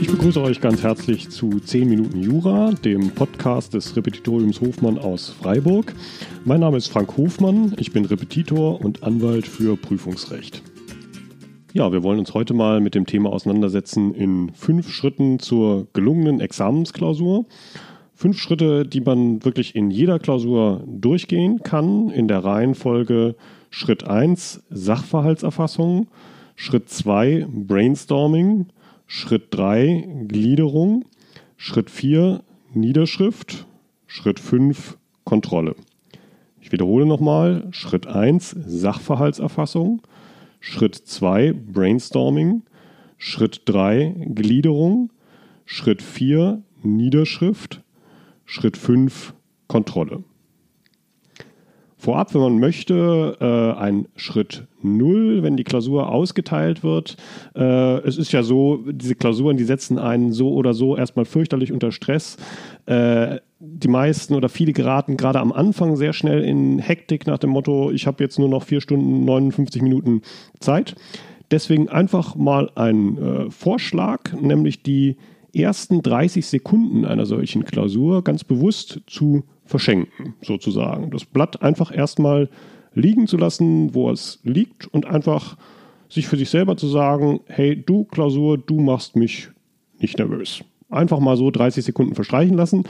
Ich begrüße euch ganz herzlich zu 10 Minuten Jura, dem Podcast des Repetitoriums Hofmann aus Freiburg. Mein Name ist Frank Hofmann, ich bin Repetitor und Anwalt für Prüfungsrecht. Ja, wir wollen uns heute mal mit dem Thema auseinandersetzen in fünf Schritten zur gelungenen Examensklausur. Fünf Schritte, die man wirklich in jeder Klausur durchgehen kann, in der Reihenfolge Schritt 1 Sachverhaltserfassung, Schritt 2 Brainstorming, Schritt 3 Gliederung, Schritt 4 Niederschrift, Schritt 5 Kontrolle. Ich wiederhole nochmal, Schritt 1 Sachverhaltserfassung, Schritt 2 Brainstorming, Schritt 3 Gliederung, Schritt 4 Niederschrift, Schritt 5 Kontrolle. Vorab, wenn man möchte, äh, ein Schritt 0, wenn die Klausur ausgeteilt wird. Äh, es ist ja so, diese Klausuren, die setzen einen so oder so erstmal fürchterlich unter Stress. Äh, die meisten oder viele geraten gerade am Anfang sehr schnell in Hektik nach dem Motto, ich habe jetzt nur noch 4 Stunden 59 Minuten Zeit. Deswegen einfach mal ein äh, Vorschlag, nämlich die ersten 30 Sekunden einer solchen Klausur ganz bewusst zu verschenken, sozusagen. Das Blatt einfach erstmal liegen zu lassen, wo es liegt und einfach sich für sich selber zu sagen, hey, du Klausur, du machst mich nicht nervös. Einfach mal so 30 Sekunden verstreichen lassen.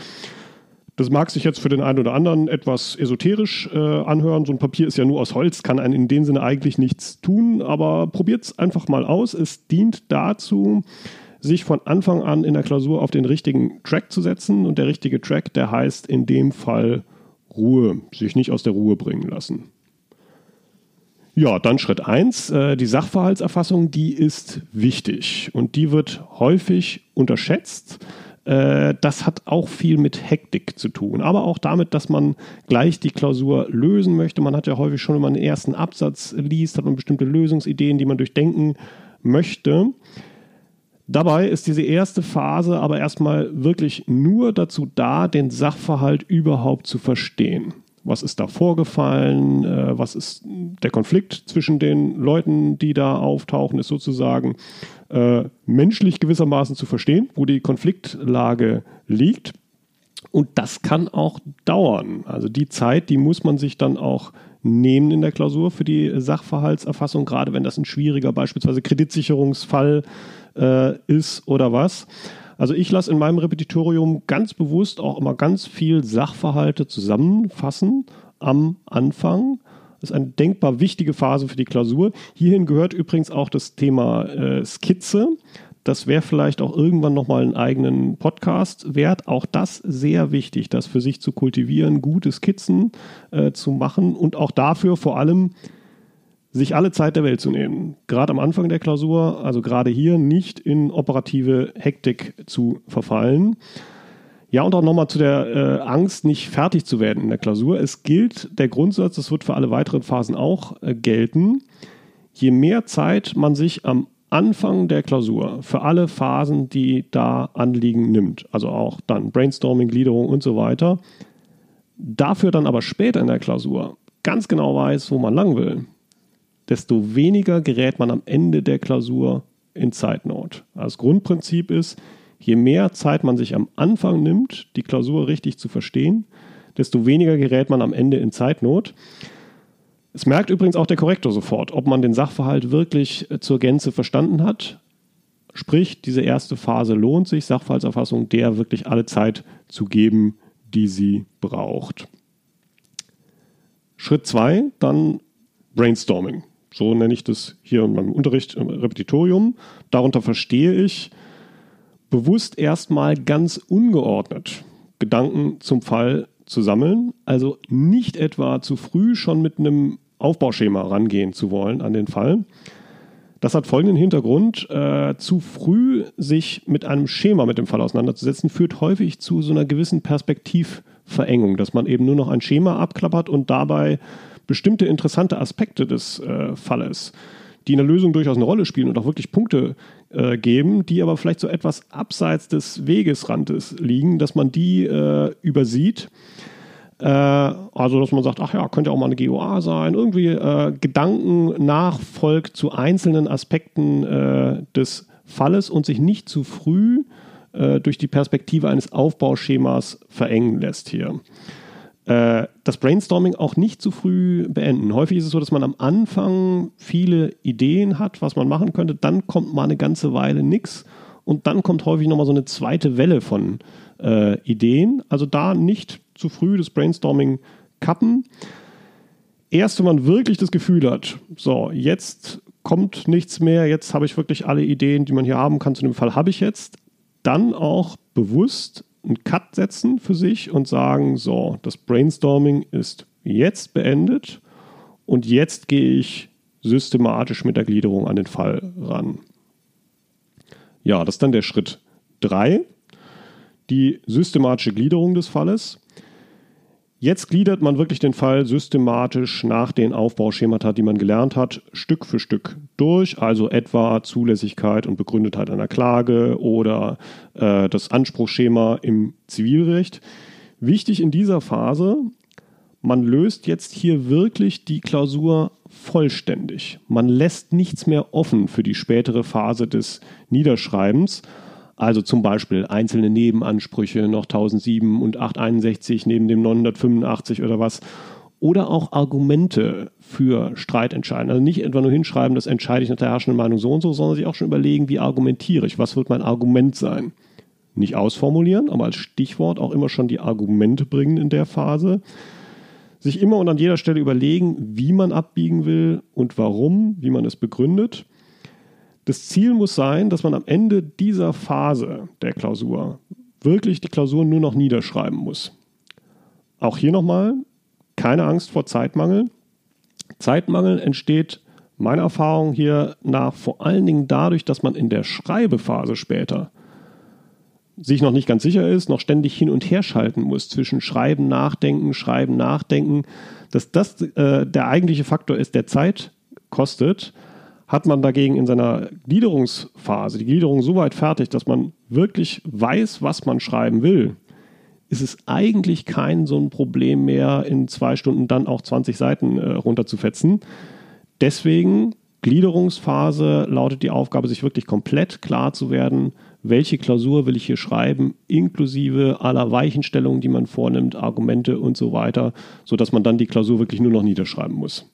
Das mag sich jetzt für den einen oder anderen etwas esoterisch äh, anhören. So ein Papier ist ja nur aus Holz, kann einen in dem Sinne eigentlich nichts tun, aber probiert es einfach mal aus. Es dient dazu, sich von Anfang an in der Klausur auf den richtigen Track zu setzen. Und der richtige Track, der heißt in dem Fall Ruhe, sich nicht aus der Ruhe bringen lassen. Ja, dann Schritt 1, äh, die Sachverhaltserfassung, die ist wichtig und die wird häufig unterschätzt. Äh, das hat auch viel mit Hektik zu tun, aber auch damit, dass man gleich die Klausur lösen möchte. Man hat ja häufig schon, wenn man den ersten Absatz liest, hat man bestimmte Lösungsideen, die man durchdenken möchte. Dabei ist diese erste Phase aber erstmal wirklich nur dazu da, den Sachverhalt überhaupt zu verstehen. Was ist da vorgefallen? Äh, was ist der Konflikt zwischen den Leuten, die da auftauchen, ist sozusagen äh, menschlich gewissermaßen zu verstehen, wo die Konfliktlage liegt. Und das kann auch dauern. Also die Zeit, die muss man sich dann auch nehmen in der Klausur für die Sachverhaltserfassung, gerade wenn das ein schwieriger beispielsweise Kreditsicherungsfall äh, ist oder was. Also ich lasse in meinem Repetitorium ganz bewusst auch immer ganz viel Sachverhalte zusammenfassen am Anfang. Das ist eine denkbar wichtige Phase für die Klausur. Hierhin gehört übrigens auch das Thema äh, Skizze. Das wäre vielleicht auch irgendwann nochmal einen eigenen Podcast wert. Auch das sehr wichtig, das für sich zu kultivieren, gute Skizzen äh, zu machen und auch dafür vor allem sich alle Zeit der Welt zu nehmen. Gerade am Anfang der Klausur, also gerade hier, nicht in operative Hektik zu verfallen. Ja, und auch nochmal zu der äh, Angst, nicht fertig zu werden in der Klausur. Es gilt der Grundsatz, das wird für alle weiteren Phasen auch äh, gelten. Je mehr Zeit man sich am Anfang der Klausur für alle Phasen, die da anliegen, nimmt, also auch dann Brainstorming, Gliederung und so weiter, dafür dann aber später in der Klausur ganz genau weiß, wo man lang will, desto weniger gerät man am Ende der Klausur in Zeitnot. Das Grundprinzip ist, je mehr Zeit man sich am Anfang nimmt, die Klausur richtig zu verstehen, desto weniger gerät man am Ende in Zeitnot. Es merkt übrigens auch der Korrektor sofort, ob man den Sachverhalt wirklich äh, zur Gänze verstanden hat. Sprich, diese erste Phase lohnt sich, Sachverhaltserfassung der wirklich alle Zeit zu geben, die sie braucht. Schritt 2, dann Brainstorming. So nenne ich das hier in meinem Unterricht im Repetitorium. Darunter verstehe ich bewusst erstmal ganz ungeordnet Gedanken zum Fall zu sammeln. Also nicht etwa zu früh schon mit einem Aufbauschema rangehen zu wollen an den Fall. Das hat folgenden Hintergrund. Äh, zu früh sich mit einem Schema mit dem Fall auseinanderzusetzen, führt häufig zu so einer gewissen Perspektivverengung, dass man eben nur noch ein Schema abklappert und dabei bestimmte interessante Aspekte des äh, Falles, die in der Lösung durchaus eine Rolle spielen und auch wirklich Punkte äh, geben, die aber vielleicht so etwas abseits des Wegesrandes liegen, dass man die äh, übersieht. Äh, also, dass man sagt, ach ja, könnte auch mal eine GOA sein. Irgendwie äh, Gedanken nachfolgt zu einzelnen Aspekten äh, des Falles und sich nicht zu früh durch die Perspektive eines Aufbauschemas verengen lässt hier. Äh, das Brainstorming auch nicht zu früh beenden. Häufig ist es so, dass man am Anfang viele Ideen hat, was man machen könnte, dann kommt mal eine ganze Weile nichts und dann kommt häufig nochmal so eine zweite Welle von äh, Ideen. Also da nicht zu früh das Brainstorming kappen. Erst wenn man wirklich das Gefühl hat, so, jetzt kommt nichts mehr, jetzt habe ich wirklich alle Ideen, die man hier haben kann, zu dem Fall habe ich jetzt, dann auch bewusst einen Cut setzen für sich und sagen, so, das Brainstorming ist jetzt beendet und jetzt gehe ich systematisch mit der Gliederung an den Fall ran. Ja, das ist dann der Schritt 3, die systematische Gliederung des Falles. Jetzt gliedert man wirklich den Fall systematisch nach den Aufbauschemata, die man gelernt hat, Stück für Stück durch, also etwa Zulässigkeit und Begründetheit einer Klage oder äh, das Anspruchsschema im Zivilrecht. Wichtig in dieser Phase, man löst jetzt hier wirklich die Klausur vollständig. Man lässt nichts mehr offen für die spätere Phase des Niederschreibens also zum Beispiel einzelne Nebenansprüche noch 1007 und 861 neben dem 985 oder was. Oder auch Argumente für Streitentscheiden. Also nicht etwa nur hinschreiben, das entscheide ich nach der herrschenden Meinung so und so, sondern sich auch schon überlegen, wie argumentiere ich, was wird mein Argument sein. Nicht ausformulieren, aber als Stichwort auch immer schon die Argumente bringen in der Phase. Sich immer und an jeder Stelle überlegen, wie man abbiegen will und warum, wie man es begründet das Ziel muss sein, dass man am Ende dieser Phase der Klausur wirklich die Klausur nur noch niederschreiben muss. Auch hier nochmal, keine Angst vor Zeitmangel. Zeitmangel entsteht meiner Erfahrung hier nach vor allen Dingen dadurch, dass man in der Schreibephase später sich noch nicht ganz sicher ist, noch ständig hin und her schalten muss zwischen Schreiben, Nachdenken, Schreiben, Nachdenken, dass das äh, der eigentliche Faktor ist, der Zeit kostet hat man dagegen in seiner Gliederungsphase die Gliederung so weit fertig, dass man wirklich weiß, was man schreiben will, ist es eigentlich kein so ein Problem mehr, in zwei Stunden dann auch 20 Seiten äh, runterzufetzen. Deswegen Gliederungsphase lautet die Aufgabe, sich wirklich komplett klar zu werden, welche Klausur will ich hier schreiben, inklusive aller Weichenstellungen, die man vornimmt, Argumente und so weiter, sodass man dann die Klausur wirklich nur noch niederschreiben muss.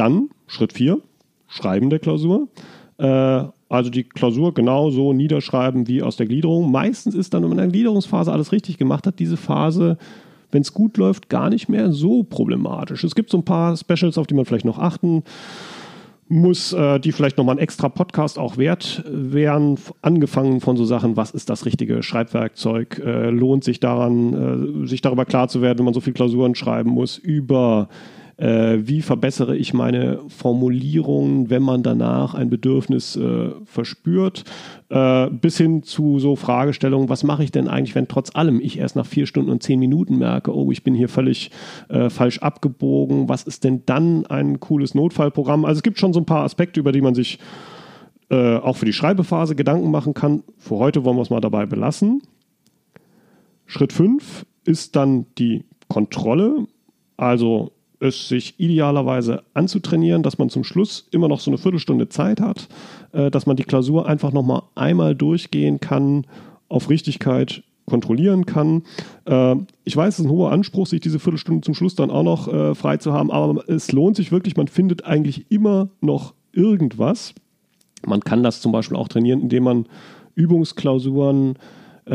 Dann Schritt 4, Schreiben der Klausur. Äh, also die Klausur genauso niederschreiben wie aus der Gliederung. Meistens ist dann, wenn man in der Gliederungsphase alles richtig gemacht hat, diese Phase, wenn es gut läuft, gar nicht mehr so problematisch. Es gibt so ein paar Specials, auf die man vielleicht noch achten muss, äh, die vielleicht nochmal ein extra Podcast auch wert wären, angefangen von so Sachen, was ist das richtige Schreibwerkzeug, äh, lohnt sich daran, äh, sich darüber klar zu werden, wenn man so viele Klausuren schreiben muss, über äh, wie verbessere ich meine Formulierungen, wenn man danach ein Bedürfnis äh, verspürt, äh, bis hin zu so Fragestellungen, was mache ich denn eigentlich, wenn trotz allem ich erst nach vier Stunden und zehn Minuten merke, oh, ich bin hier völlig äh, falsch abgebogen, was ist denn dann ein cooles Notfallprogramm? Also es gibt schon so ein paar Aspekte, über die man sich äh, auch für die Schreibephase Gedanken machen kann. Für heute wollen wir es mal dabei belassen. Schritt 5 ist dann die Kontrolle. Also es sich idealerweise anzutrainieren, dass man zum Schluss immer noch so eine Viertelstunde Zeit hat, äh, dass man die Klausur einfach nochmal einmal durchgehen kann, auf Richtigkeit kontrollieren kann. Äh, ich weiß, es ist ein hoher Anspruch, sich diese Viertelstunde zum Schluss dann auch noch äh, frei zu haben, aber es lohnt sich wirklich, man findet eigentlich immer noch irgendwas. Man kann das zum Beispiel auch trainieren, indem man Übungsklausuren äh,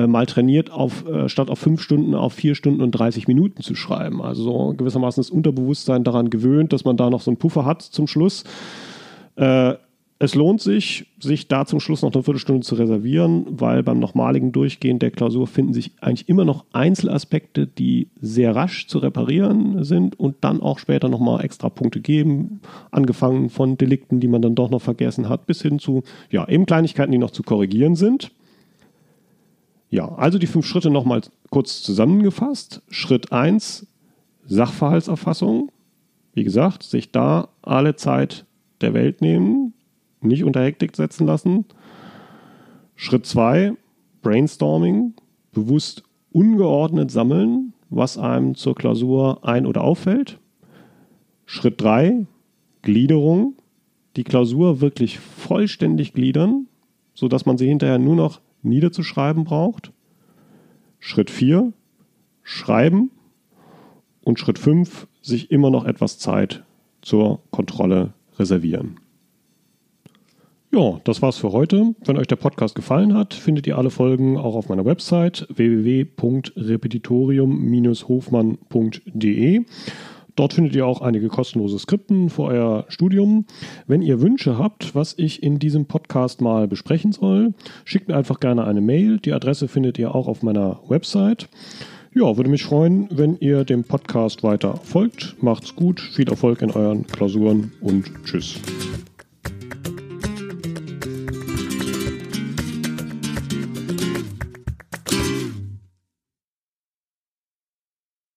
mal trainiert, auf, äh, statt auf fünf Stunden auf vier Stunden und 30 Minuten zu schreiben. Also so gewissermaßen das Unterbewusstsein daran gewöhnt, dass man da noch so einen Puffer hat zum Schluss. Äh, es lohnt sich, sich da zum Schluss noch eine Viertelstunde zu reservieren, weil beim nochmaligen Durchgehen der Klausur finden sich eigentlich immer noch Einzelaspekte, die sehr rasch zu reparieren sind und dann auch später nochmal extra Punkte geben, angefangen von Delikten, die man dann doch noch vergessen hat, bis hin zu ja, eben Kleinigkeiten, die noch zu korrigieren sind. Ja, also die fünf Schritte nochmal kurz zusammengefasst. Schritt 1, Sachverhaltserfassung. Wie gesagt, sich da alle Zeit der Welt nehmen, nicht unter Hektik setzen lassen. Schritt 2, Brainstorming, bewusst ungeordnet sammeln, was einem zur Klausur ein- oder auffällt. Schritt 3, Gliederung. Die Klausur wirklich vollständig gliedern, sodass man sie hinterher nur noch niederzuschreiben braucht. Schritt 4, schreiben. Und Schritt 5, sich immer noch etwas Zeit zur Kontrolle reservieren. Ja, das war's für heute. Wenn euch der Podcast gefallen hat, findet ihr alle Folgen auch auf meiner Website www.repetitorium-hofmann.de. Dort findet ihr auch einige kostenlose Skripten für euer Studium. Wenn ihr Wünsche habt, was ich in diesem Podcast mal besprechen soll, schickt mir einfach gerne eine Mail. Die Adresse findet ihr auch auf meiner Website. Ja, würde mich freuen, wenn ihr dem Podcast weiter folgt. Macht's gut, viel Erfolg in euren Klausuren und tschüss.